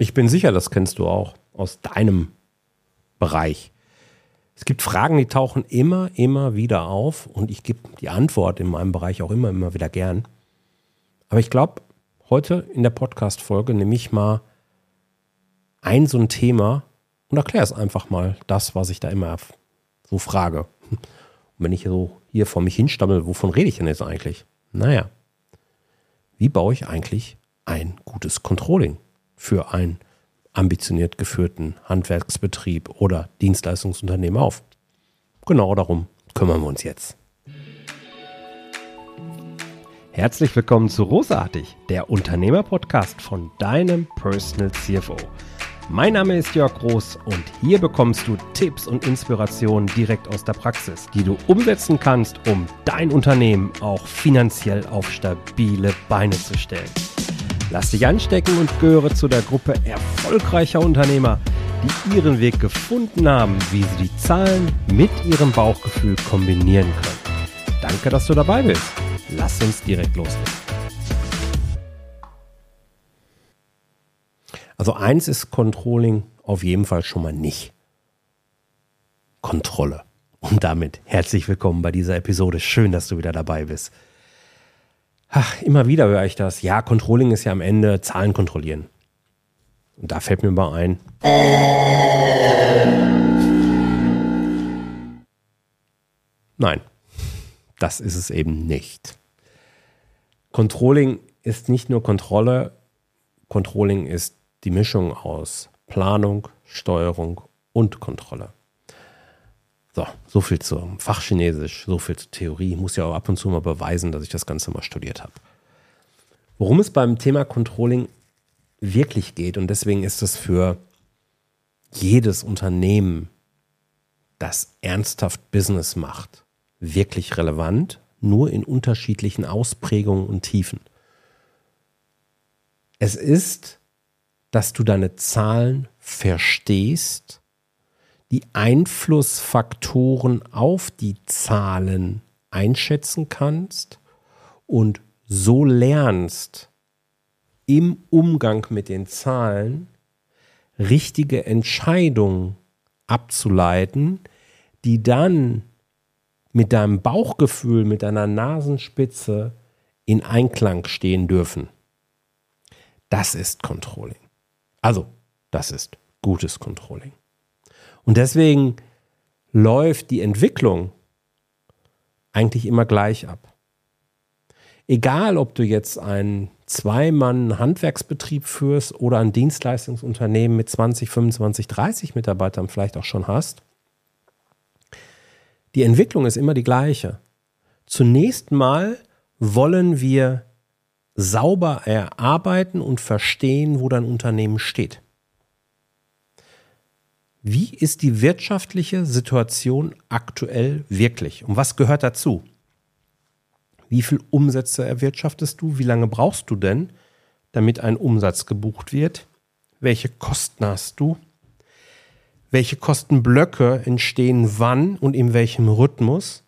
Ich bin sicher, das kennst du auch aus deinem Bereich. Es gibt Fragen, die tauchen immer, immer wieder auf und ich gebe die Antwort in meinem Bereich auch immer, immer wieder gern. Aber ich glaube, heute in der Podcast-Folge nehme ich mal ein so ein Thema und erkläre es einfach mal, das, was ich da immer so frage. Und wenn ich so hier vor mich hinstammel, wovon rede ich denn jetzt eigentlich? Naja, wie baue ich eigentlich ein gutes Controlling für einen ambitioniert geführten Handwerksbetrieb oder Dienstleistungsunternehmen auf? Genau darum kümmern wir uns jetzt. Herzlich willkommen zu Rosartig, der Unternehmerpodcast von deinem Personal CFO. Mein Name ist Jörg Groß und hier bekommst du Tipps und Inspirationen direkt aus der Praxis, die du umsetzen kannst, um dein Unternehmen auch finanziell auf stabile Beine zu stellen. Lass dich anstecken und gehöre zu der Gruppe erfolgreicher Unternehmer, die ihren Weg gefunden haben, wie sie die Zahlen mit ihrem Bauchgefühl kombinieren können. Danke, dass du dabei bist. Lass uns direkt loslegen. Also eins ist Controlling auf jeden Fall schon mal nicht. Kontrolle. Und damit herzlich willkommen bei dieser Episode. Schön, dass du wieder dabei bist. Ach, immer wieder höre ich das. Ja, Controlling ist ja am Ende Zahlen kontrollieren. Und da fällt mir mal ein. Nein, das ist es eben nicht. Controlling ist nicht nur Kontrolle, Controlling ist die Mischung aus Planung, Steuerung und Kontrolle. So, so viel zum Fachchinesisch, so viel zur Theorie. Ich muss ja auch ab und zu mal beweisen, dass ich das Ganze mal studiert habe. Worum es beim Thema Controlling wirklich geht, und deswegen ist es für jedes Unternehmen, das ernsthaft Business macht, wirklich relevant, nur in unterschiedlichen Ausprägungen und Tiefen. Es ist, dass du deine Zahlen verstehst, die Einflussfaktoren auf die Zahlen einschätzen kannst und so lernst, im Umgang mit den Zahlen richtige Entscheidungen abzuleiten, die dann mit deinem Bauchgefühl, mit deiner Nasenspitze in Einklang stehen dürfen. Das ist Controlling. Also, das ist gutes Controlling. Und deswegen läuft die Entwicklung eigentlich immer gleich ab. Egal, ob du jetzt einen Zwei-Mann-Handwerksbetrieb führst oder ein Dienstleistungsunternehmen mit 20, 25, 30 Mitarbeitern vielleicht auch schon hast, die Entwicklung ist immer die gleiche. Zunächst mal wollen wir sauber erarbeiten und verstehen, wo dein Unternehmen steht. Wie ist die wirtschaftliche Situation aktuell wirklich? Und was gehört dazu? Wie viel Umsätze erwirtschaftest du? Wie lange brauchst du denn, damit ein Umsatz gebucht wird? Welche Kosten hast du? Welche Kostenblöcke entstehen wann und in welchem Rhythmus?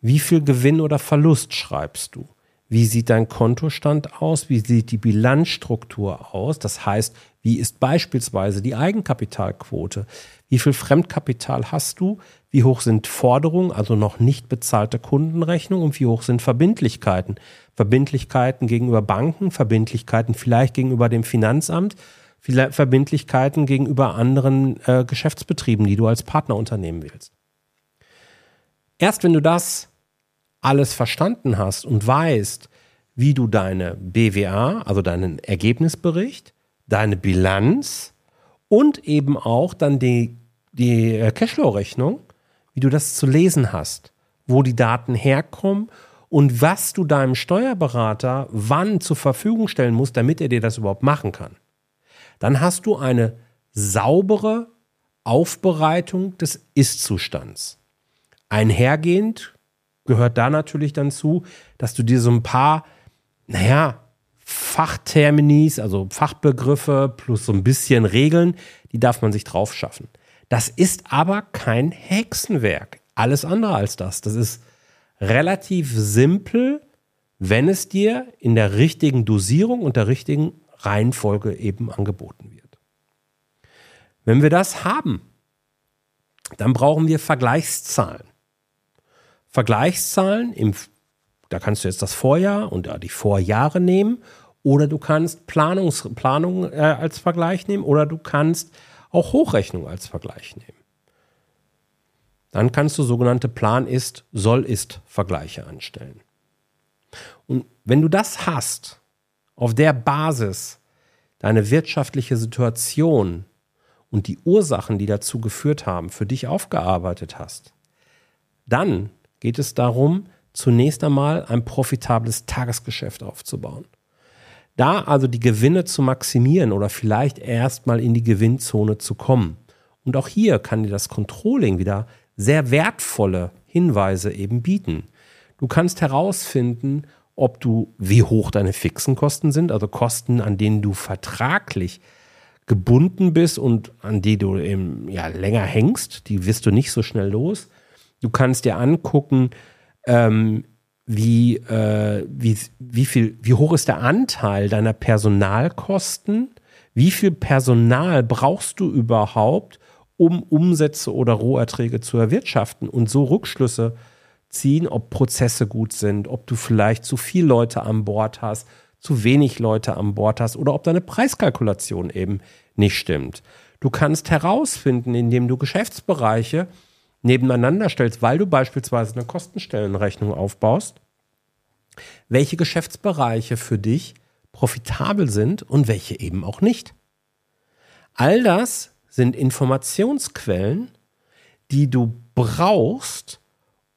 Wie viel Gewinn oder Verlust schreibst du? Wie sieht dein Kontostand aus? Wie sieht die Bilanzstruktur aus? Das heißt, wie ist beispielsweise die Eigenkapitalquote? Wie viel Fremdkapital hast du? Wie hoch sind Forderungen, also noch nicht bezahlte Kundenrechnungen? Und wie hoch sind Verbindlichkeiten? Verbindlichkeiten gegenüber Banken, Verbindlichkeiten vielleicht gegenüber dem Finanzamt, Verbindlichkeiten gegenüber anderen äh, Geschäftsbetrieben, die du als Partnerunternehmen willst. Erst wenn du das alles verstanden hast und weißt, wie du deine BWA, also deinen Ergebnisbericht, deine Bilanz und eben auch dann die, die äh, Cashflow-Rechnung, wie du das zu lesen hast, wo die Daten herkommen und was du deinem Steuerberater wann zur Verfügung stellen musst, damit er dir das überhaupt machen kann dann hast du eine saubere Aufbereitung des Ist-Zustands. Einhergehend gehört da natürlich dann zu, dass du dir so ein paar, naja, Fachterminis, also Fachbegriffe plus so ein bisschen Regeln, die darf man sich drauf schaffen. Das ist aber kein Hexenwerk. Alles andere als das. Das ist relativ simpel, wenn es dir in der richtigen Dosierung und der richtigen Reihenfolge eben angeboten wird. Wenn wir das haben, dann brauchen wir Vergleichszahlen. Vergleichszahlen, im, da kannst du jetzt das Vorjahr und die Vorjahre nehmen oder du kannst Planungs, Planung äh, als Vergleich nehmen oder du kannst auch Hochrechnung als Vergleich nehmen. Dann kannst du sogenannte Plan-Ist, Soll-Ist-Vergleiche anstellen. Und wenn du das hast, auf der Basis deine wirtschaftliche Situation und die Ursachen, die dazu geführt haben, für dich aufgearbeitet hast, dann geht es darum, zunächst einmal ein profitables Tagesgeschäft aufzubauen. Da also die Gewinne zu maximieren oder vielleicht erstmal in die Gewinnzone zu kommen. Und auch hier kann dir das Controlling wieder sehr wertvolle Hinweise eben bieten. Du kannst herausfinden, ob du, wie hoch deine fixen Kosten sind, also Kosten, an denen du vertraglich gebunden bist und an die du eben ja länger hängst, die wirst du nicht so schnell los. Du kannst dir angucken, ähm, wie, äh, wie, wie, viel, wie hoch ist der Anteil deiner Personalkosten? Wie viel Personal brauchst du überhaupt, um Umsätze oder Roherträge zu erwirtschaften und so Rückschlüsse ziehen, ob Prozesse gut sind, ob du vielleicht zu viele Leute an Bord hast, zu wenig Leute an Bord hast oder ob deine Preiskalkulation eben nicht stimmt. Du kannst herausfinden, indem du Geschäftsbereiche nebeneinander stellst, weil du beispielsweise eine Kostenstellenrechnung aufbaust, welche Geschäftsbereiche für dich profitabel sind und welche eben auch nicht. All das sind Informationsquellen, die du brauchst,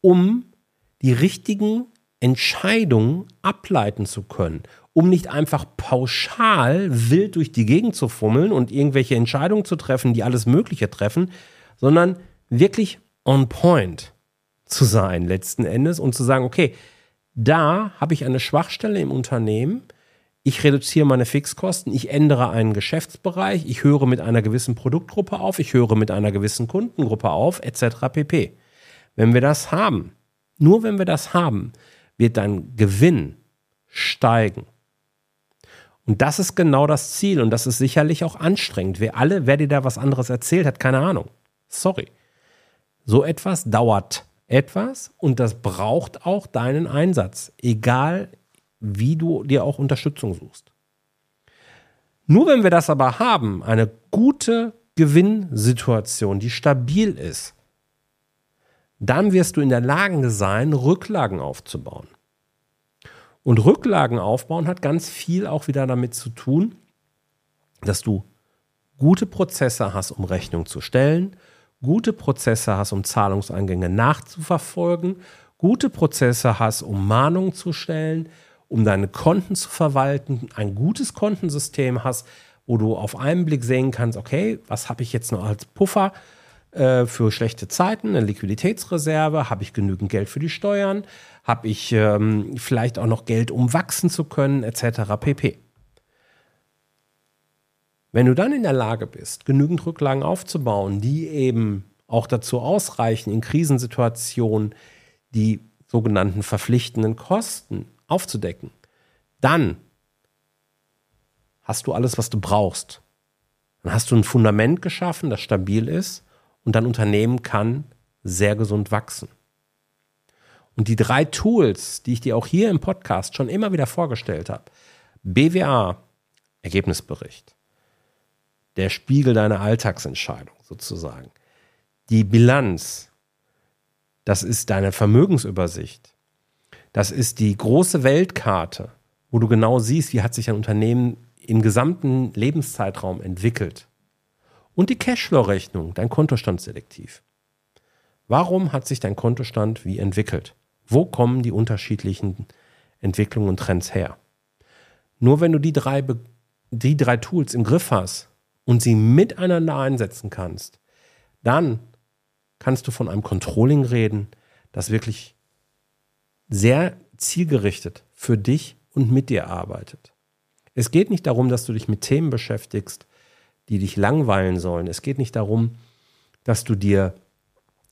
um die richtigen Entscheidungen ableiten zu können, um nicht einfach pauschal wild durch die Gegend zu fummeln und irgendwelche Entscheidungen zu treffen, die alles Mögliche treffen, sondern wirklich on point zu sein letzten Endes und zu sagen, okay, da habe ich eine Schwachstelle im Unternehmen, ich reduziere meine Fixkosten, ich ändere einen Geschäftsbereich, ich höre mit einer gewissen Produktgruppe auf, ich höre mit einer gewissen Kundengruppe auf, etc. pp. Wenn wir das haben, nur wenn wir das haben, wird dein Gewinn steigen. Und das ist genau das Ziel und das ist sicherlich auch anstrengend. Wer alle, wer dir da was anderes erzählt hat, keine Ahnung. Sorry. So etwas dauert etwas und das braucht auch deinen Einsatz, egal wie du dir auch Unterstützung suchst. Nur wenn wir das aber haben, eine gute Gewinnsituation, die stabil ist, dann wirst du in der Lage sein, Rücklagen aufzubauen. Und Rücklagen aufbauen hat ganz viel auch wieder damit zu tun, dass du gute Prozesse hast, um Rechnung zu stellen, gute Prozesse hast, um Zahlungseingänge nachzuverfolgen, gute Prozesse hast, um Mahnungen zu stellen, um deine Konten zu verwalten, ein gutes Kontensystem hast, wo du auf einen Blick sehen kannst, okay, was habe ich jetzt noch als Puffer äh, für schlechte Zeiten, eine Liquiditätsreserve, habe ich genügend Geld für die Steuern, habe ich ähm, vielleicht auch noch Geld, um wachsen zu können, etc. pp. Wenn du dann in der Lage bist, genügend Rücklagen aufzubauen, die eben auch dazu ausreichen, in Krisensituationen die sogenannten verpflichtenden Kosten aufzudecken, dann hast du alles, was du brauchst. Dann hast du ein Fundament geschaffen, das stabil ist und dein Unternehmen kann sehr gesund wachsen. Und die drei Tools, die ich dir auch hier im Podcast schon immer wieder vorgestellt habe, BWA, Ergebnisbericht, der Spiegel deiner Alltagsentscheidung sozusagen. Die Bilanz, das ist deine Vermögensübersicht. Das ist die große Weltkarte, wo du genau siehst, wie hat sich ein Unternehmen im gesamten Lebenszeitraum entwickelt. Und die Cashflow-Rechnung, dein Kontostandsselektiv. Warum hat sich dein Kontostand wie entwickelt? Wo kommen die unterschiedlichen Entwicklungen und Trends her? Nur wenn du die drei, die drei Tools im Griff hast, und sie miteinander einsetzen kannst, dann kannst du von einem Controlling reden, das wirklich sehr zielgerichtet für dich und mit dir arbeitet. Es geht nicht darum, dass du dich mit Themen beschäftigst, die dich langweilen sollen. Es geht nicht darum, dass du dir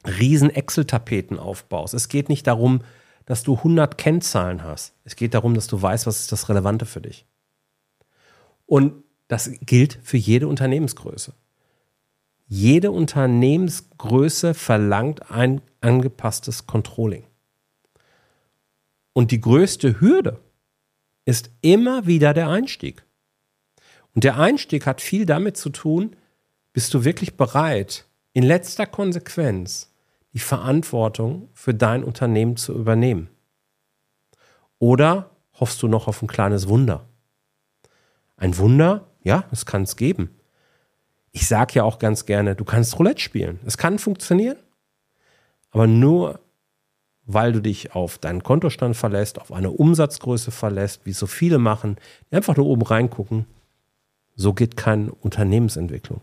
riesen Excel-Tapeten aufbaust. Es geht nicht darum, dass du 100 Kennzahlen hast. Es geht darum, dass du weißt, was ist das Relevante für dich. Und das gilt für jede Unternehmensgröße. Jede Unternehmensgröße verlangt ein angepasstes Controlling. Und die größte Hürde ist immer wieder der Einstieg. Und der Einstieg hat viel damit zu tun, bist du wirklich bereit, in letzter Konsequenz die Verantwortung für dein Unternehmen zu übernehmen? Oder hoffst du noch auf ein kleines Wunder? Ein Wunder, ja, das kann es geben. Ich sage ja auch ganz gerne, du kannst Roulette spielen. Es kann funktionieren, aber nur weil du dich auf deinen Kontostand verlässt, auf eine Umsatzgröße verlässt, wie so viele machen, die einfach nur oben reingucken. So geht keine Unternehmensentwicklung.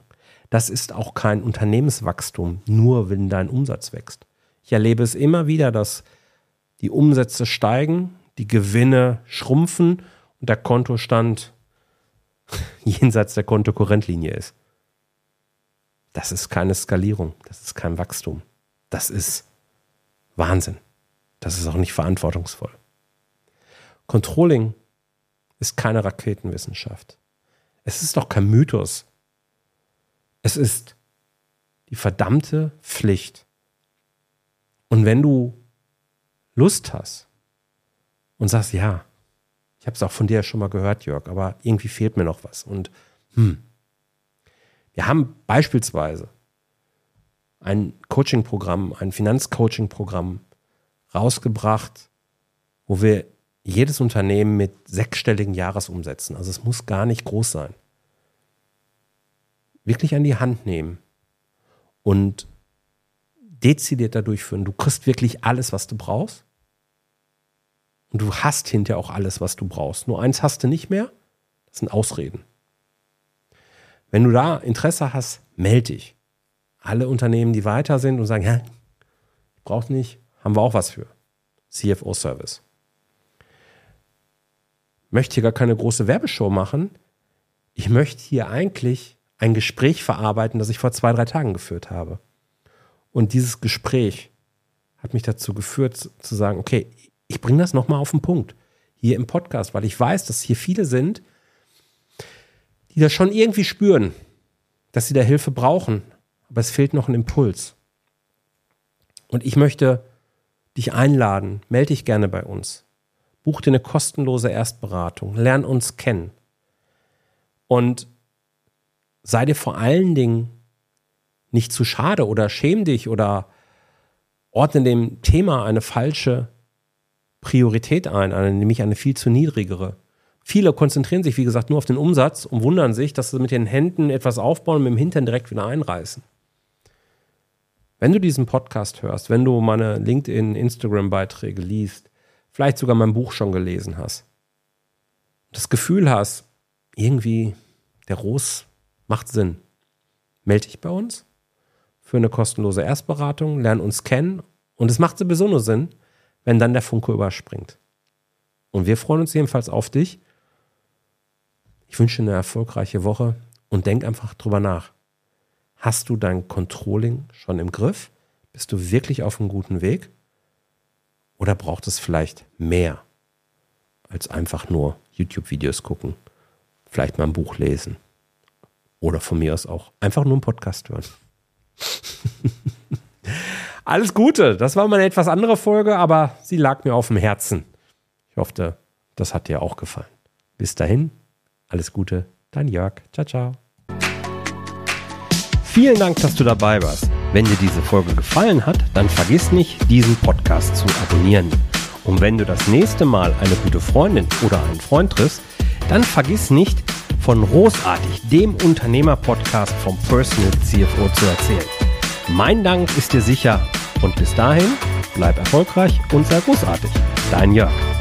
Das ist auch kein Unternehmenswachstum, nur wenn dein Umsatz wächst. Ich erlebe es immer wieder, dass die Umsätze steigen, die Gewinne schrumpfen und der Kontostand jenseits der Kontokorrentlinie ist. Das ist keine Skalierung, das ist kein Wachstum. Das ist Wahnsinn. Das ist auch nicht verantwortungsvoll. Controlling ist keine Raketenwissenschaft. Es ist auch kein Mythos. Es ist die verdammte Pflicht. Und wenn du Lust hast und sagst, ja, ich habe es auch von dir schon mal gehört, Jörg, aber irgendwie fehlt mir noch was. Und hm, wir haben beispielsweise ein Coaching-Programm, ein Finanzcoaching-Programm, rausgebracht, wo wir jedes Unternehmen mit sechsstelligen Jahresumsätzen, also es muss gar nicht groß sein, wirklich an die Hand nehmen und dezidierter durchführen. Du kriegst wirklich alles, was du brauchst. Und du hast hinterher auch alles, was du brauchst. Nur eins hast du nicht mehr, das sind Ausreden. Wenn du da Interesse hast, melde dich. Alle Unternehmen, die weiter sind und sagen, ja, ich brauche nicht, haben wir auch was für. CFO-Service. Möchte hier gar keine große Werbeshow machen. Ich möchte hier eigentlich ein Gespräch verarbeiten, das ich vor zwei, drei Tagen geführt habe. Und dieses Gespräch hat mich dazu geführt, zu sagen, okay, ich bringe das nochmal auf den Punkt hier im Podcast, weil ich weiß, dass hier viele sind, die das schon irgendwie spüren, dass sie da Hilfe brauchen, aber es fehlt noch ein Impuls. Und ich möchte dich einladen, melde dich gerne bei uns. Buch dir eine kostenlose Erstberatung, lern uns kennen. Und sei dir vor allen Dingen nicht zu schade oder schäm dich oder ordne dem Thema eine falsche Priorität ein, eine, nämlich eine viel zu niedrigere. Viele konzentrieren sich, wie gesagt, nur auf den Umsatz und wundern sich, dass sie mit den Händen etwas aufbauen und mit dem Hintern direkt wieder einreißen. Wenn du diesen Podcast hörst, wenn du meine LinkedIn, Instagram-Beiträge liest, vielleicht sogar mein Buch schon gelesen hast, das Gefühl hast, irgendwie der Ros macht Sinn, melde dich bei uns für eine kostenlose Erstberatung, lern uns kennen und es macht sowieso nur Sinn, wenn dann der Funke überspringt. Und wir freuen uns jedenfalls auf dich. Ich wünsche eine erfolgreiche Woche und denk einfach drüber nach. Hast du dein Controlling schon im Griff? Bist du wirklich auf einem guten Weg? Oder braucht es vielleicht mehr als einfach nur YouTube-Videos gucken? Vielleicht mal ein Buch lesen. Oder von mir aus auch einfach nur einen Podcast hören. Alles Gute. Das war mal eine etwas andere Folge, aber sie lag mir auf dem Herzen. Ich hoffe, das hat dir auch gefallen. Bis dahin, alles Gute, dein Jörg. Ciao, ciao. Vielen Dank, dass du dabei warst. Wenn dir diese Folge gefallen hat, dann vergiss nicht, diesen Podcast zu abonnieren. Und wenn du das nächste Mal eine gute Freundin oder einen Freund triffst, dann vergiss nicht, von Großartig, dem Unternehmer-Podcast vom Personal CFO zu erzählen. Mein Dank ist dir sicher und bis dahin bleib erfolgreich und sei großartig. Dein Jörg.